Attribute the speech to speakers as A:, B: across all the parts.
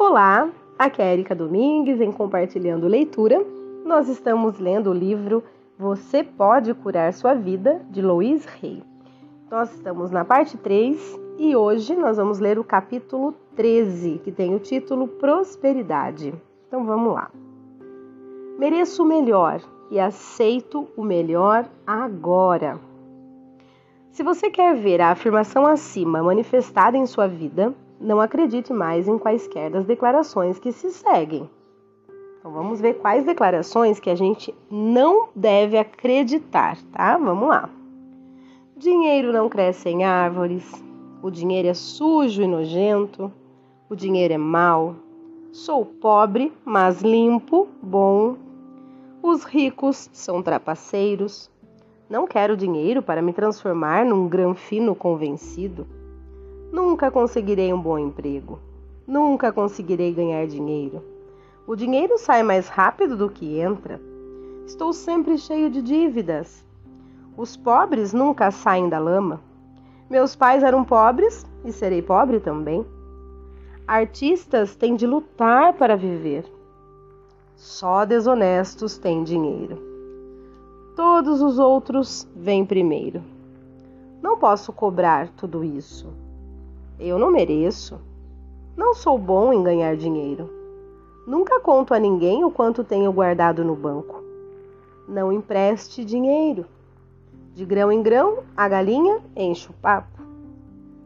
A: Olá, aqui é Erika Domingues em Compartilhando Leitura. Nós estamos lendo o livro Você Pode Curar Sua Vida, de Louise Hay. Nós estamos na parte 3 e hoje nós vamos ler o capítulo 13, que tem o título Prosperidade. Então vamos lá. Mereço o melhor e aceito o melhor agora. Se você quer ver a afirmação acima manifestada em sua vida, não acredite mais em quaisquer das declarações que se seguem. Então vamos ver quais declarações que a gente não deve acreditar, tá? Vamos lá. Dinheiro não cresce em árvores. O dinheiro é sujo e nojento. O dinheiro é mau. Sou pobre, mas limpo, bom. Os ricos são trapaceiros. Não quero dinheiro para me transformar num granfino convencido. Nunca conseguirei um bom emprego. Nunca conseguirei ganhar dinheiro. O dinheiro sai mais rápido do que entra. Estou sempre cheio de dívidas. Os pobres nunca saem da lama. Meus pais eram pobres e serei pobre também. Artistas têm de lutar para viver. Só desonestos têm dinheiro. Todos os outros vêm primeiro. Não posso cobrar tudo isso. Eu não mereço. Não sou bom em ganhar dinheiro. Nunca conto a ninguém o quanto tenho guardado no banco. Não empreste dinheiro. De grão em grão, a galinha enche o papo.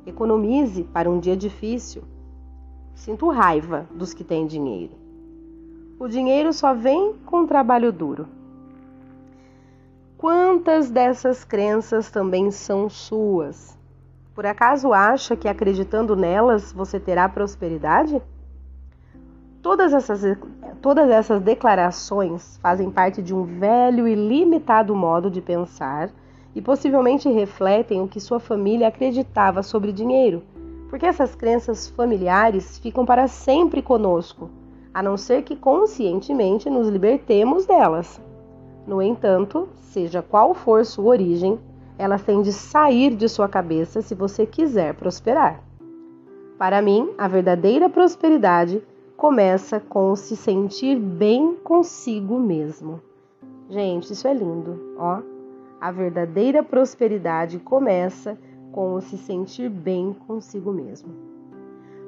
A: Economize para um dia difícil. Sinto raiva dos que têm dinheiro. O dinheiro só vem com trabalho duro. Quantas dessas crenças também são suas? Por acaso acha que acreditando nelas você terá prosperidade? Todas essas, todas essas declarações fazem parte de um velho e limitado modo de pensar e possivelmente refletem o que sua família acreditava sobre dinheiro, porque essas crenças familiares ficam para sempre conosco, a não ser que conscientemente nos libertemos delas. No entanto, seja qual for sua origem, elas têm de sair de sua cabeça se você quiser prosperar. Para mim, a verdadeira prosperidade começa com se sentir bem consigo mesmo. Gente, isso é lindo, ó. A verdadeira prosperidade começa com se sentir bem consigo mesmo.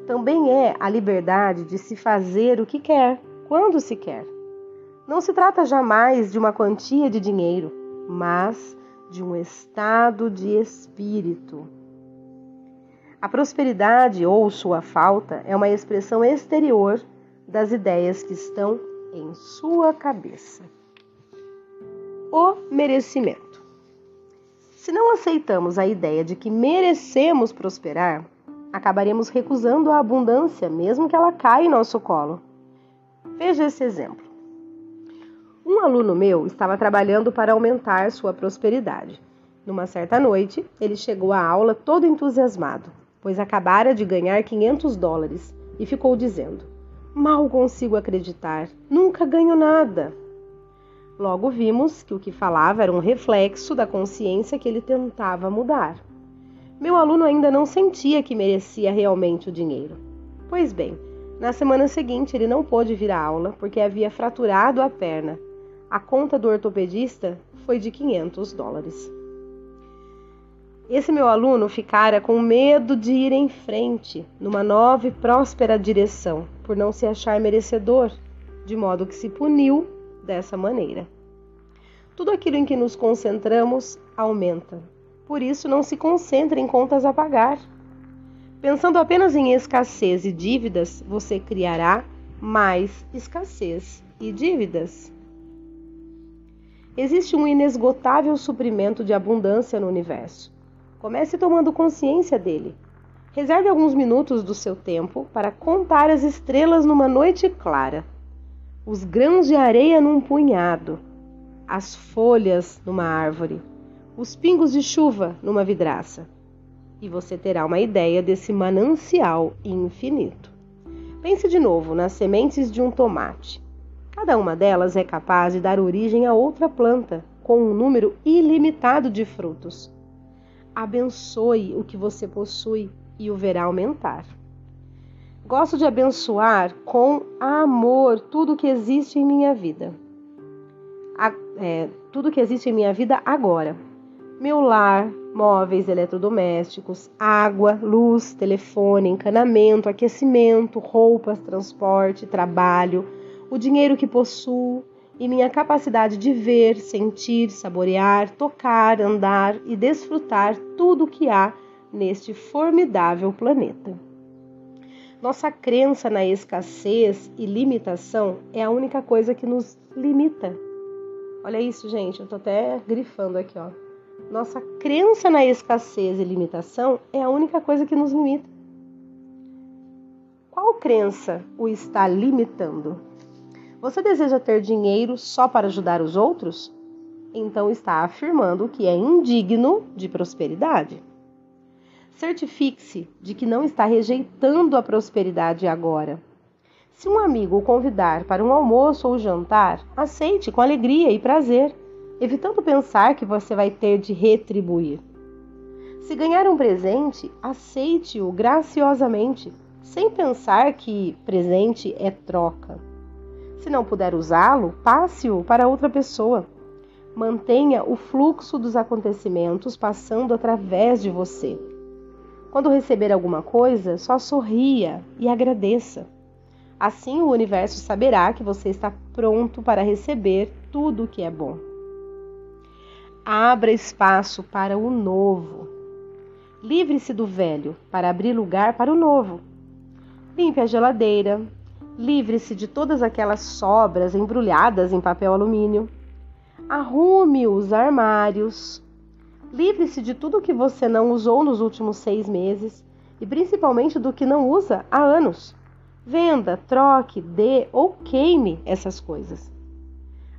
A: Também é a liberdade de se fazer o que quer, quando se quer. Não se trata jamais de uma quantia de dinheiro, mas de um estado de espírito. A prosperidade ou sua falta é uma expressão exterior das ideias que estão em sua cabeça. O merecimento. Se não aceitamos a ideia de que merecemos prosperar, acabaremos recusando a abundância, mesmo que ela caia em nosso colo. Veja esse exemplo. Um aluno meu estava trabalhando para aumentar sua prosperidade. Numa certa noite, ele chegou à aula todo entusiasmado, pois acabara de ganhar 500 dólares e ficou dizendo: Mal consigo acreditar, nunca ganho nada. Logo vimos que o que falava era um reflexo da consciência que ele tentava mudar. Meu aluno ainda não sentia que merecia realmente o dinheiro. Pois bem, na semana seguinte ele não pôde vir à aula porque havia fraturado a perna a conta do ortopedista foi de 500 dólares. Esse meu aluno ficara com medo de ir em frente, numa nova e próspera direção, por não se achar merecedor, de modo que se puniu dessa maneira. Tudo aquilo em que nos concentramos aumenta. Por isso, não se concentre em contas a pagar. Pensando apenas em escassez e dívidas, você criará mais escassez e dívidas. Existe um inesgotável suprimento de abundância no universo. Comece tomando consciência dele. Reserve alguns minutos do seu tempo para contar as estrelas numa noite clara, os grãos de areia num punhado, as folhas numa árvore, os pingos de chuva numa vidraça. E você terá uma ideia desse manancial infinito. Pense de novo nas sementes de um tomate. Cada uma delas é capaz de dar origem a outra planta, com um número ilimitado de frutos. Abençoe o que você possui e o verá aumentar. Gosto de abençoar com amor tudo que existe em minha vida. A, é, tudo que existe em minha vida agora. Meu lar, móveis eletrodomésticos, água, luz, telefone, encanamento, aquecimento, roupas, transporte, trabalho, o dinheiro que possuo e minha capacidade de ver, sentir, saborear, tocar, andar e desfrutar tudo o que há neste formidável planeta. Nossa crença na escassez e limitação é a única coisa que nos limita. Olha isso, gente, eu tô até grifando aqui, ó. Nossa crença na escassez e limitação é a única coisa que nos limita. Qual crença o está limitando? Você deseja ter dinheiro só para ajudar os outros? Então está afirmando que é indigno de prosperidade. Certifique-se de que não está rejeitando a prosperidade agora. Se um amigo o convidar para um almoço ou jantar, aceite com alegria e prazer evitando pensar que você vai ter de retribuir. Se ganhar um presente, aceite-o graciosamente, sem pensar que presente é troca. Se não puder usá-lo, passe-o para outra pessoa. Mantenha o fluxo dos acontecimentos passando através de você. Quando receber alguma coisa, só sorria e agradeça. Assim o universo saberá que você está pronto para receber tudo o que é bom. Abra espaço para o novo. Livre-se do velho para abrir lugar para o novo. Limpe a geladeira. Livre-se de todas aquelas sobras embrulhadas em papel alumínio. Arrume os armários. Livre-se de tudo que você não usou nos últimos seis meses e principalmente do que não usa há anos. Venda, troque, dê ou queime essas coisas.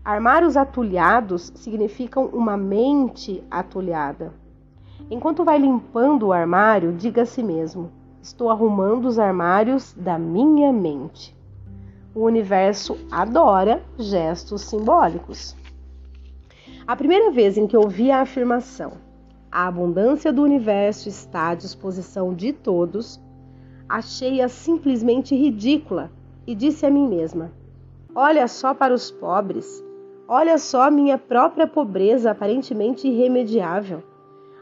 A: Armários atulhados significam uma mente atulhada. Enquanto vai limpando o armário, diga a si mesmo: Estou arrumando os armários da minha mente. O universo adora gestos simbólicos. A primeira vez em que ouvi a afirmação, a abundância do universo está à disposição de todos, achei-a simplesmente ridícula e disse a mim mesma: Olha só para os pobres, Olha só minha própria pobreza aparentemente irremediável.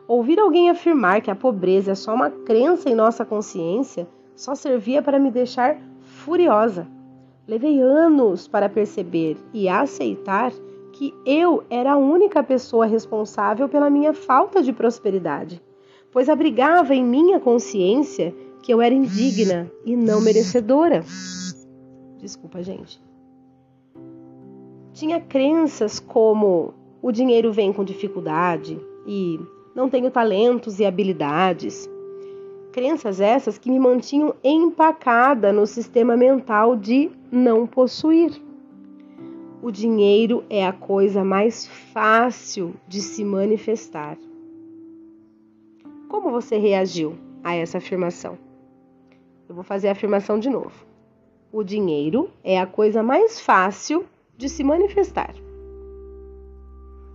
A: Ouvir alguém afirmar que a pobreza é só uma crença em nossa consciência só servia para me deixar furiosa. Levei anos para perceber e aceitar que eu era a única pessoa responsável pela minha falta de prosperidade, pois abrigava em minha consciência que eu era indigna e não merecedora. Desculpa, gente tinha crenças como o dinheiro vem com dificuldade e não tenho talentos e habilidades. Crenças essas que me mantinham empacada no sistema mental de não possuir. O dinheiro é a coisa mais fácil de se manifestar. Como você reagiu a essa afirmação? Eu vou fazer a afirmação de novo. O dinheiro é a coisa mais fácil de se manifestar.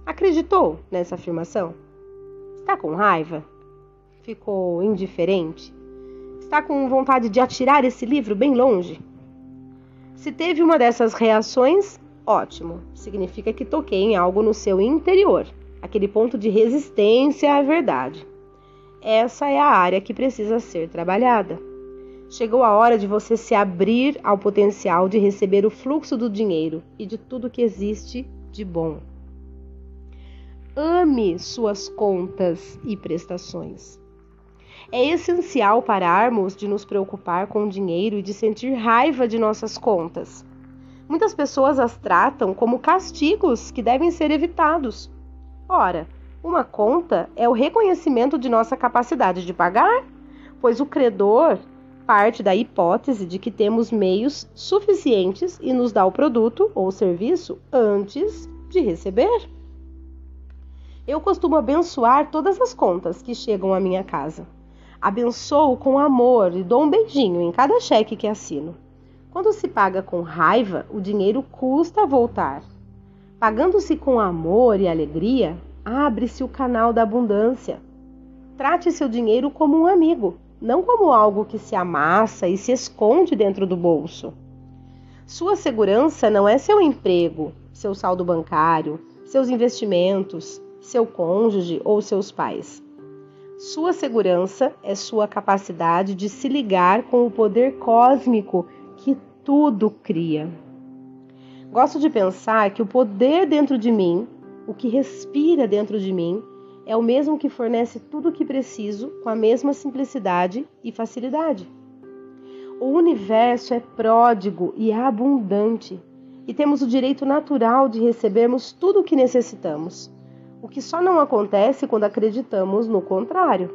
A: Acreditou nessa afirmação? Está com raiva? Ficou indiferente? Está com vontade de atirar esse livro bem longe? Se teve uma dessas reações, ótimo. Significa que toquei em algo no seu interior, aquele ponto de resistência à verdade. Essa é a área que precisa ser trabalhada. Chegou a hora de você se abrir ao potencial de receber o fluxo do dinheiro e de tudo que existe de bom. Ame suas contas e prestações. É essencial pararmos de nos preocupar com o dinheiro e de sentir raiva de nossas contas. Muitas pessoas as tratam como castigos que devem ser evitados. Ora, uma conta é o reconhecimento de nossa capacidade de pagar, pois o credor parte da hipótese de que temos meios suficientes e nos dá o produto ou serviço antes de receber. Eu costumo abençoar todas as contas que chegam à minha casa. Abençoo com amor e dou um beijinho em cada cheque que assino. Quando se paga com raiva, o dinheiro custa voltar. Pagando-se com amor e alegria, abre-se o canal da abundância. Trate seu dinheiro como um amigo não como algo que se amassa e se esconde dentro do bolso. Sua segurança não é seu emprego, seu saldo bancário, seus investimentos, seu cônjuge ou seus pais. Sua segurança é sua capacidade de se ligar com o poder cósmico que tudo cria. Gosto de pensar que o poder dentro de mim, o que respira dentro de mim, é o mesmo que fornece tudo o que preciso com a mesma simplicidade e facilidade. O universo é pródigo e abundante, e temos o direito natural de recebermos tudo o que necessitamos, o que só não acontece quando acreditamos no contrário.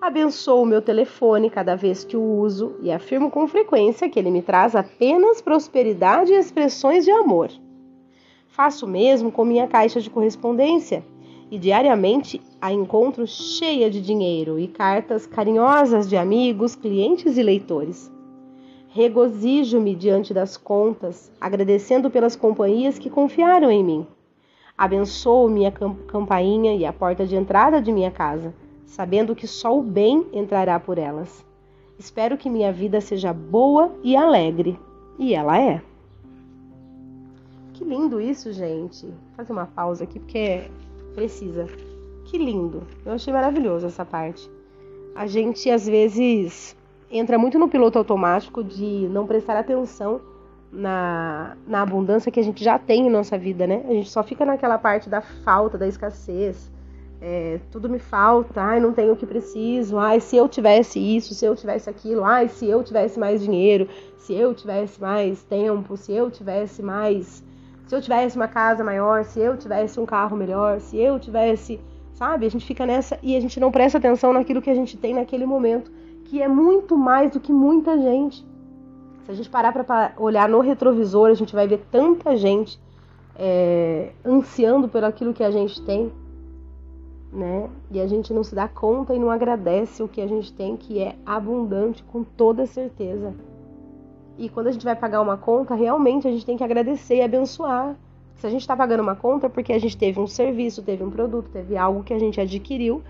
A: Abençoo o meu telefone cada vez que o uso e afirmo com frequência que ele me traz apenas prosperidade e expressões de amor. Faço o mesmo com minha caixa de correspondência e diariamente a encontro cheia de dinheiro e cartas carinhosas de amigos, clientes e leitores. Regozijo-me diante das contas, agradecendo pelas companhias que confiaram em mim. Abençoo minha campainha e a porta de entrada de minha casa sabendo que só o bem entrará por elas. Espero que minha vida seja boa e alegre, e ela é. Que lindo isso, gente. Vou fazer uma pausa aqui porque precisa. Que lindo. Eu achei maravilhoso essa parte. A gente às vezes entra muito no piloto automático de não prestar atenção na, na abundância que a gente já tem em nossa vida, né? A gente só fica naquela parte da falta, da escassez, é, tudo me falta, ai, não tenho o que preciso, ai, se eu tivesse isso, se eu tivesse aquilo, ai, se eu tivesse mais dinheiro, se eu tivesse mais tempo, se eu tivesse mais. Se eu tivesse uma casa maior, se eu tivesse um carro melhor, se eu tivesse. Sabe? A gente fica nessa e a gente não presta atenção naquilo que a gente tem naquele momento, que é muito mais do que muita gente. Se a gente parar para olhar no retrovisor, a gente vai ver tanta gente é, ansiando por aquilo que a gente tem né? E a gente não se dá conta e não agradece o que a gente tem, que é abundante com toda certeza. E quando a gente vai pagar uma conta, realmente a gente tem que agradecer e abençoar. Se a gente está pagando uma conta, é porque a gente teve um serviço, teve um produto, teve algo que a gente adquiriu,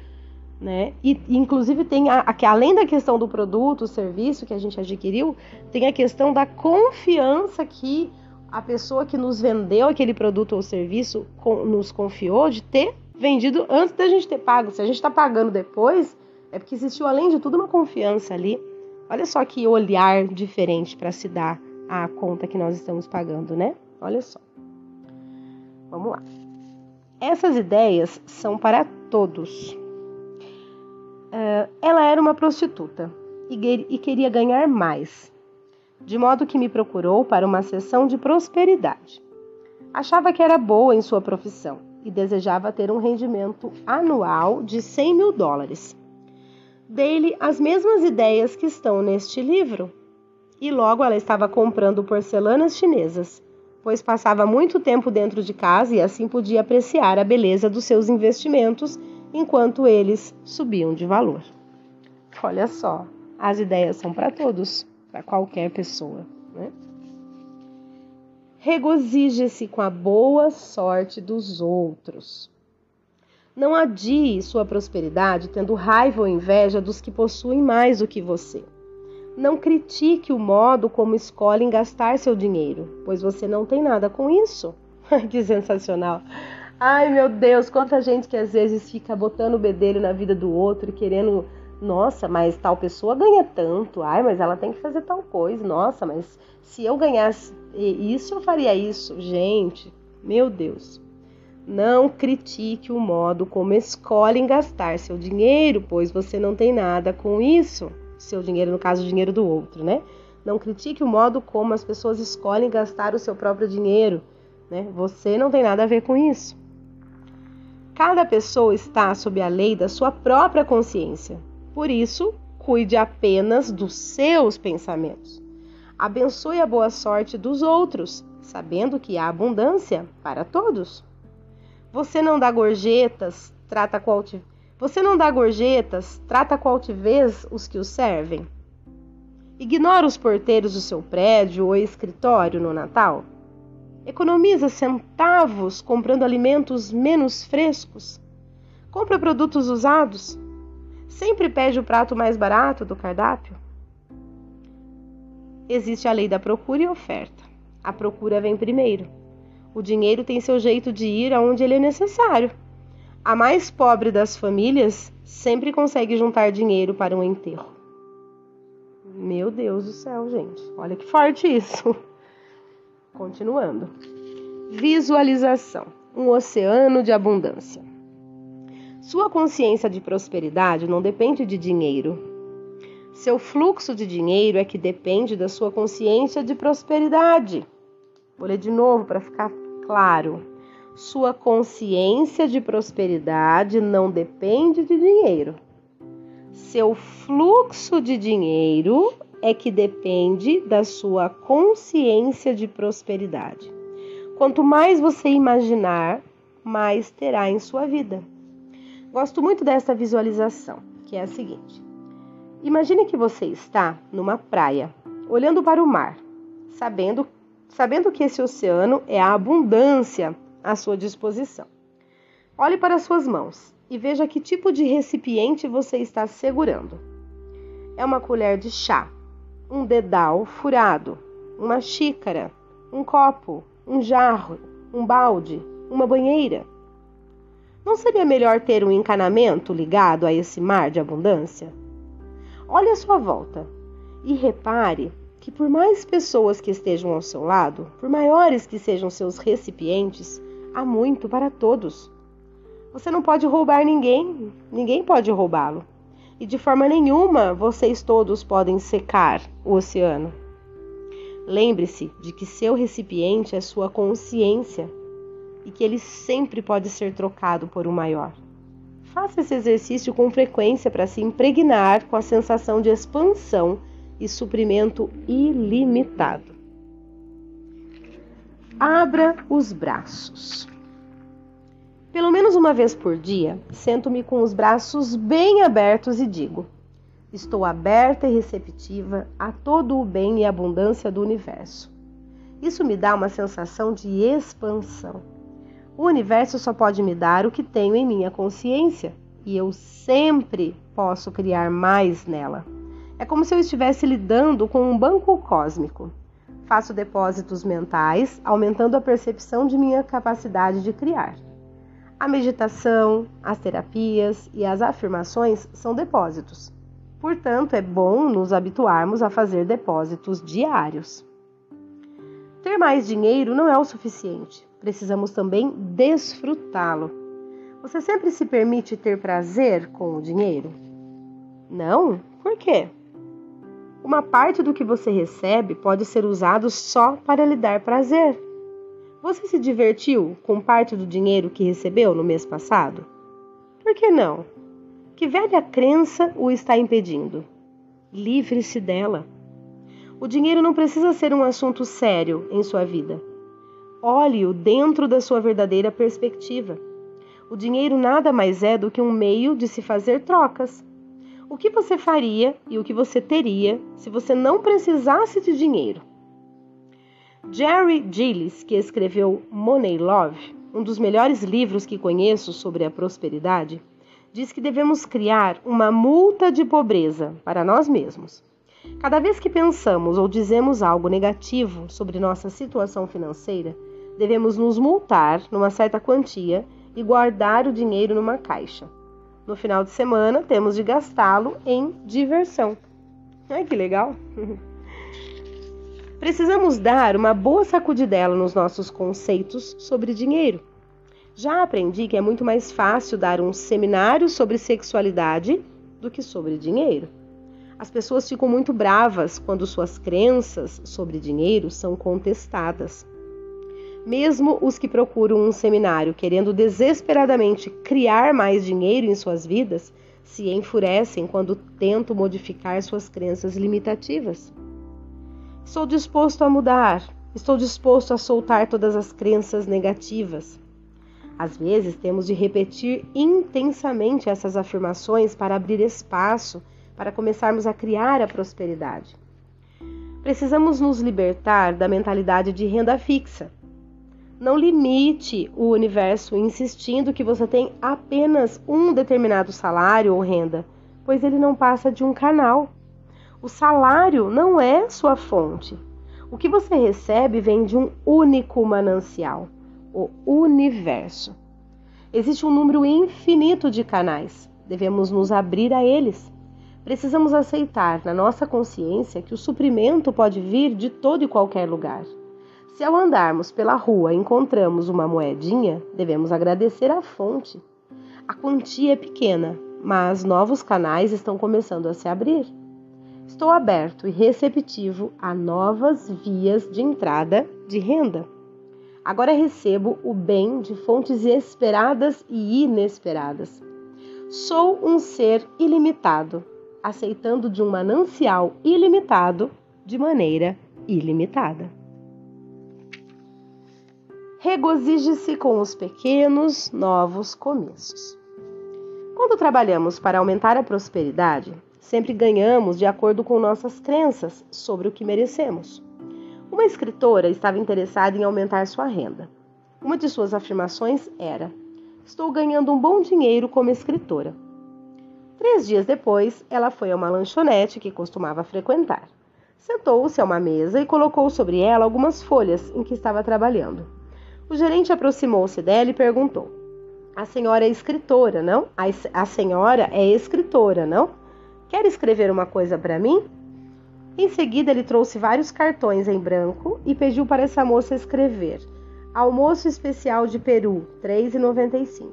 A: né? E, inclusive tem a, a, além da questão do produto, o serviço que a gente adquiriu, tem a questão da confiança que a pessoa que nos vendeu aquele produto ou serviço com, nos confiou de ter vendido antes da gente ter pago. Se a gente está pagando depois, é porque existiu, além de tudo, uma confiança ali. Olha só que olhar diferente para se dar a conta que nós estamos pagando, né? Olha só. Vamos lá. Essas ideias são para todos. Uh, ela era uma prostituta e, e queria ganhar mais, de modo que me procurou para uma sessão de prosperidade. Achava que era boa em sua profissão e desejava ter um rendimento anual de 100 mil dólares. Dei-lhe as mesmas ideias que estão neste livro. E logo ela estava comprando porcelanas chinesas, pois passava muito tempo dentro de casa e assim podia apreciar a beleza dos seus investimentos enquanto eles subiam de valor. Olha só, as ideias são para todos, para qualquer pessoa. Né? regozije-se com a boa sorte dos outros. Não adie sua prosperidade tendo raiva ou inveja dos que possuem mais do que você. Não critique o modo como escolhem gastar seu dinheiro, pois você não tem nada com isso. que sensacional! Ai meu Deus, quanta gente que às vezes fica botando o bedelho na vida do outro e querendo nossa, mas tal pessoa ganha tanto. Ai, mas ela tem que fazer tal coisa. Nossa, mas se eu ganhasse isso, eu faria isso. Gente, meu Deus. Não critique o modo como escolhem gastar seu dinheiro, pois você não tem nada com isso. Seu dinheiro, no caso, o dinheiro do outro, né? Não critique o modo como as pessoas escolhem gastar o seu próprio dinheiro, né? Você não tem nada a ver com isso. Cada pessoa está sob a lei da sua própria consciência. Por isso, cuide apenas dos seus pensamentos. Abençoe a boa sorte dos outros, sabendo que há abundância para todos. Você não dá gorjetas, trata com altivez. Você não dá gorjetas, trata com altivez os que o servem. Ignora os porteiros do seu prédio ou escritório no Natal. Economiza centavos comprando alimentos menos frescos. Compra produtos usados. Sempre pede o prato mais barato do cardápio? Existe a lei da procura e oferta. A procura vem primeiro. O dinheiro tem seu jeito de ir aonde ele é necessário. A mais pobre das famílias sempre consegue juntar dinheiro para um enterro. Meu Deus do céu, gente. Olha que forte isso. Continuando. Visualização um oceano de abundância. Sua consciência de prosperidade não depende de dinheiro. Seu fluxo de dinheiro é que depende da sua consciência de prosperidade. Vou ler de novo para ficar claro. Sua consciência de prosperidade não depende de dinheiro. Seu fluxo de dinheiro é que depende da sua consciência de prosperidade. Quanto mais você imaginar, mais terá em sua vida. Gosto muito dessa visualização, que é a seguinte: Imagine que você está numa praia, olhando para o mar, sabendo, sabendo que esse oceano é a abundância à sua disposição. Olhe para suas mãos e veja que tipo de recipiente você está segurando. É uma colher de chá, um dedal furado, uma xícara, um copo, um jarro, um balde, uma banheira. Não seria melhor ter um encanamento ligado a esse mar de abundância? Olhe à sua volta e repare que, por mais pessoas que estejam ao seu lado, por maiores que sejam seus recipientes, há muito para todos. Você não pode roubar ninguém, ninguém pode roubá-lo. E de forma nenhuma vocês todos podem secar o oceano. Lembre-se de que seu recipiente é sua consciência e que ele sempre pode ser trocado por um maior. Faça esse exercício com frequência para se impregnar com a sensação de expansão e suprimento ilimitado. Abra os braços. Pelo menos uma vez por dia, sento-me com os braços bem abertos e digo: Estou aberta e receptiva a todo o bem e abundância do universo. Isso me dá uma sensação de expansão. O universo só pode me dar o que tenho em minha consciência e eu sempre posso criar mais nela. É como se eu estivesse lidando com um banco cósmico. Faço depósitos mentais, aumentando a percepção de minha capacidade de criar. A meditação, as terapias e as afirmações são depósitos. Portanto, é bom nos habituarmos a fazer depósitos diários. Ter mais dinheiro não é o suficiente, precisamos também desfrutá-lo. Você sempre se permite ter prazer com o dinheiro? Não? Por quê? Uma parte do que você recebe pode ser usado só para lhe dar prazer. Você se divertiu com parte do dinheiro que recebeu no mês passado? Por que não? Que velha crença o está impedindo? Livre-se dela. O dinheiro não precisa ser um assunto sério em sua vida. Olhe-o dentro da sua verdadeira perspectiva. O dinheiro nada mais é do que um meio de se fazer trocas. O que você faria e o que você teria se você não precisasse de dinheiro? Jerry Gillis, que escreveu Money Love, um dos melhores livros que conheço sobre a prosperidade, diz que devemos criar uma multa de pobreza para nós mesmos. Cada vez que pensamos ou dizemos algo negativo sobre nossa situação financeira, devemos nos multar numa certa quantia e guardar o dinheiro numa caixa. No final de semana, temos de gastá-lo em diversão. Ai, que legal! Precisamos dar uma boa sacudidela nos nossos conceitos sobre dinheiro. Já aprendi que é muito mais fácil dar um seminário sobre sexualidade do que sobre dinheiro. As pessoas ficam muito bravas quando suas crenças sobre dinheiro são contestadas. Mesmo os que procuram um seminário querendo desesperadamente criar mais dinheiro em suas vidas se enfurecem quando tentam modificar suas crenças limitativas. Estou disposto a mudar, estou disposto a soltar todas as crenças negativas. Às vezes temos de repetir intensamente essas afirmações para abrir espaço para começarmos a criar a prosperidade. Precisamos nos libertar da mentalidade de renda fixa. Não limite o universo insistindo que você tem apenas um determinado salário ou renda, pois ele não passa de um canal. O salário não é sua fonte. O que você recebe vem de um único manancial, o universo. Existe um número infinito de canais. Devemos nos abrir a eles. Precisamos aceitar na nossa consciência que o suprimento pode vir de todo e qualquer lugar. Se ao andarmos pela rua encontramos uma moedinha, devemos agradecer à fonte. A quantia é pequena, mas novos canais estão começando a se abrir. Estou aberto e receptivo a novas vias de entrada de renda. Agora recebo o bem de fontes esperadas e inesperadas. Sou um ser ilimitado aceitando de um manancial ilimitado de maneira ilimitada. Regozije-se com os pequenos novos começos. Quando trabalhamos para aumentar a prosperidade, sempre ganhamos de acordo com nossas crenças sobre o que merecemos. Uma escritora estava interessada em aumentar sua renda. Uma de suas afirmações era: Estou ganhando um bom dinheiro como escritora. Três dias depois, ela foi a uma lanchonete que costumava frequentar. Sentou-se a uma mesa e colocou sobre ela algumas folhas em que estava trabalhando. O gerente aproximou-se dela e perguntou: A senhora é escritora, não? A, a senhora é escritora, não? Quer escrever uma coisa para mim? Em seguida, ele trouxe vários cartões em branco e pediu para essa moça escrever: Almoço especial de Peru, R$ 3,95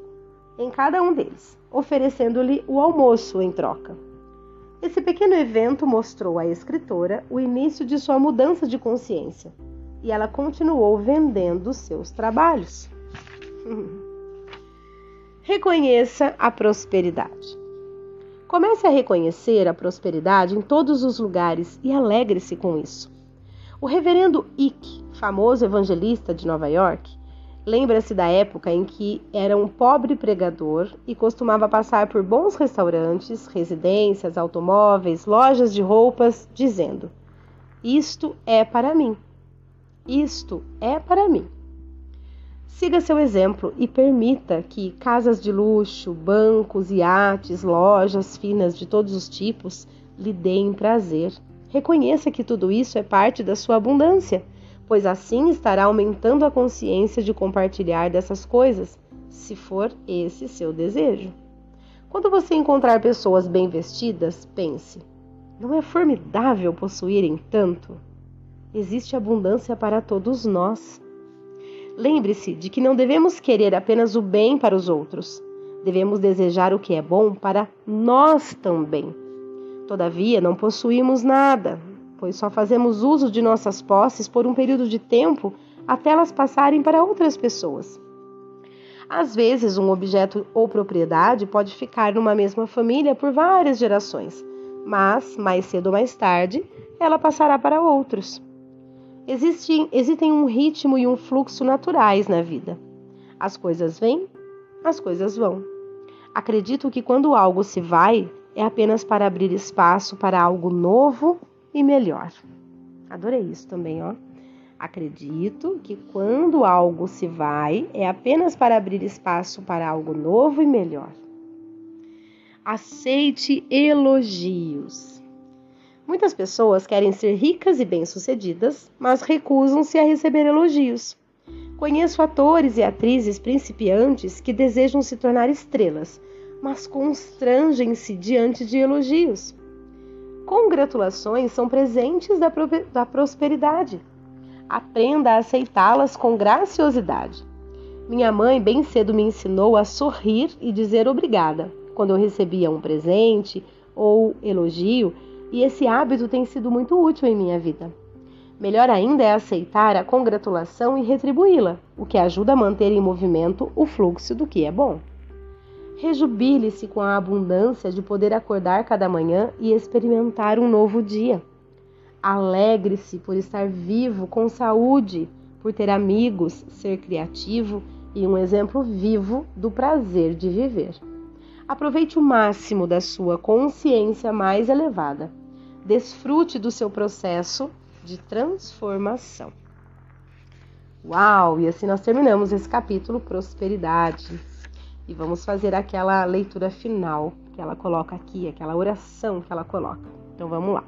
A: em cada um deles oferecendo-lhe o almoço em troca. Esse pequeno evento mostrou à escritora o início de sua mudança de consciência e ela continuou vendendo seus trabalhos. Reconheça a prosperidade. Comece a reconhecer a prosperidade em todos os lugares e alegre-se com isso. O reverendo Ike, famoso evangelista de Nova York, Lembra-se da época em que era um pobre pregador e costumava passar por bons restaurantes, residências, automóveis, lojas de roupas, dizendo: Isto é para mim. Isto é para mim. Siga seu exemplo e permita que casas de luxo, bancos, iates, lojas finas de todos os tipos lhe deem prazer. Reconheça que tudo isso é parte da sua abundância pois assim estará aumentando a consciência de compartilhar dessas coisas, se for esse seu desejo. Quando você encontrar pessoas bem vestidas, pense: não é formidável possuírem tanto? Existe abundância para todos nós. Lembre-se de que não devemos querer apenas o bem para os outros, devemos desejar o que é bom para nós também. Todavia, não possuímos nada, pois só fazemos uso de nossas posses por um período de tempo até elas passarem para outras pessoas. Às vezes, um objeto ou propriedade pode ficar numa mesma família por várias gerações, mas, mais cedo ou mais tarde, ela passará para outros. Existem, existem um ritmo e um fluxo naturais na vida. As coisas vêm, as coisas vão. Acredito que quando algo se vai, é apenas para abrir espaço para algo novo e melhor. Adorei isso também, ó. Acredito que quando algo se vai, é apenas para abrir espaço para algo novo e melhor. Aceite elogios. Muitas pessoas querem ser ricas e bem-sucedidas, mas recusam-se a receber elogios. Conheço atores e atrizes principiantes que desejam se tornar estrelas, mas constrangem-se diante de elogios. Congratulações são presentes da, da prosperidade. Aprenda a aceitá-las com graciosidade. Minha mãe bem cedo me ensinou a sorrir e dizer obrigada quando eu recebia um presente ou elogio, e esse hábito tem sido muito útil em minha vida. Melhor ainda é aceitar a congratulação e retribuí-la, o que ajuda a manter em movimento o fluxo do que é bom. Rejubile-se com a abundância de poder acordar cada manhã e experimentar um novo dia. Alegre-se por estar vivo, com saúde, por ter amigos, ser criativo e um exemplo vivo do prazer de viver. Aproveite o máximo da sua consciência mais elevada. Desfrute do seu processo de transformação. Uau! E assim nós terminamos esse capítulo Prosperidade. E vamos fazer aquela leitura final que ela coloca aqui, aquela oração que ela coloca. Então vamos lá.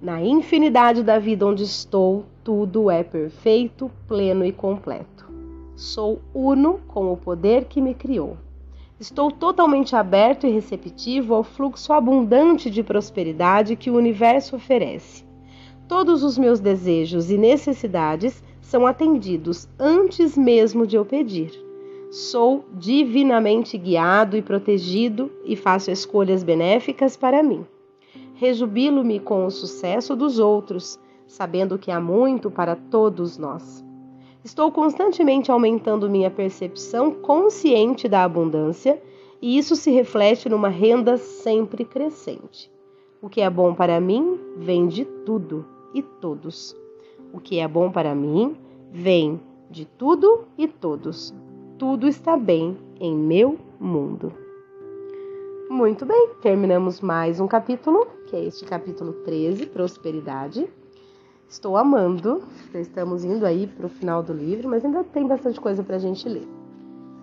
A: Na infinidade da vida onde estou, tudo é perfeito, pleno e completo. Sou uno com o poder que me criou. Estou totalmente aberto e receptivo ao fluxo abundante de prosperidade que o universo oferece. Todos os meus desejos e necessidades são atendidos antes mesmo de eu pedir. Sou divinamente guiado e protegido e faço escolhas benéficas para mim. Rejubilo-me com o sucesso dos outros, sabendo que há muito para todos nós. Estou constantemente aumentando minha percepção consciente da abundância e isso se reflete numa renda sempre crescente. O que é bom para mim vem de tudo e todos. O que é bom para mim vem de tudo e todos. Tudo está bem em meu mundo. Muito bem, terminamos mais um capítulo, que é este capítulo 13, Prosperidade. Estou amando, estamos indo aí para o final do livro, mas ainda tem bastante coisa para a gente ler.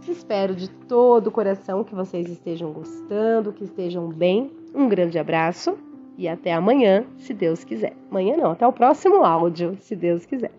A: Espero de todo o coração que vocês estejam gostando, que estejam bem. Um grande abraço e até amanhã, se Deus quiser. Amanhã não, até o próximo áudio, se Deus quiser.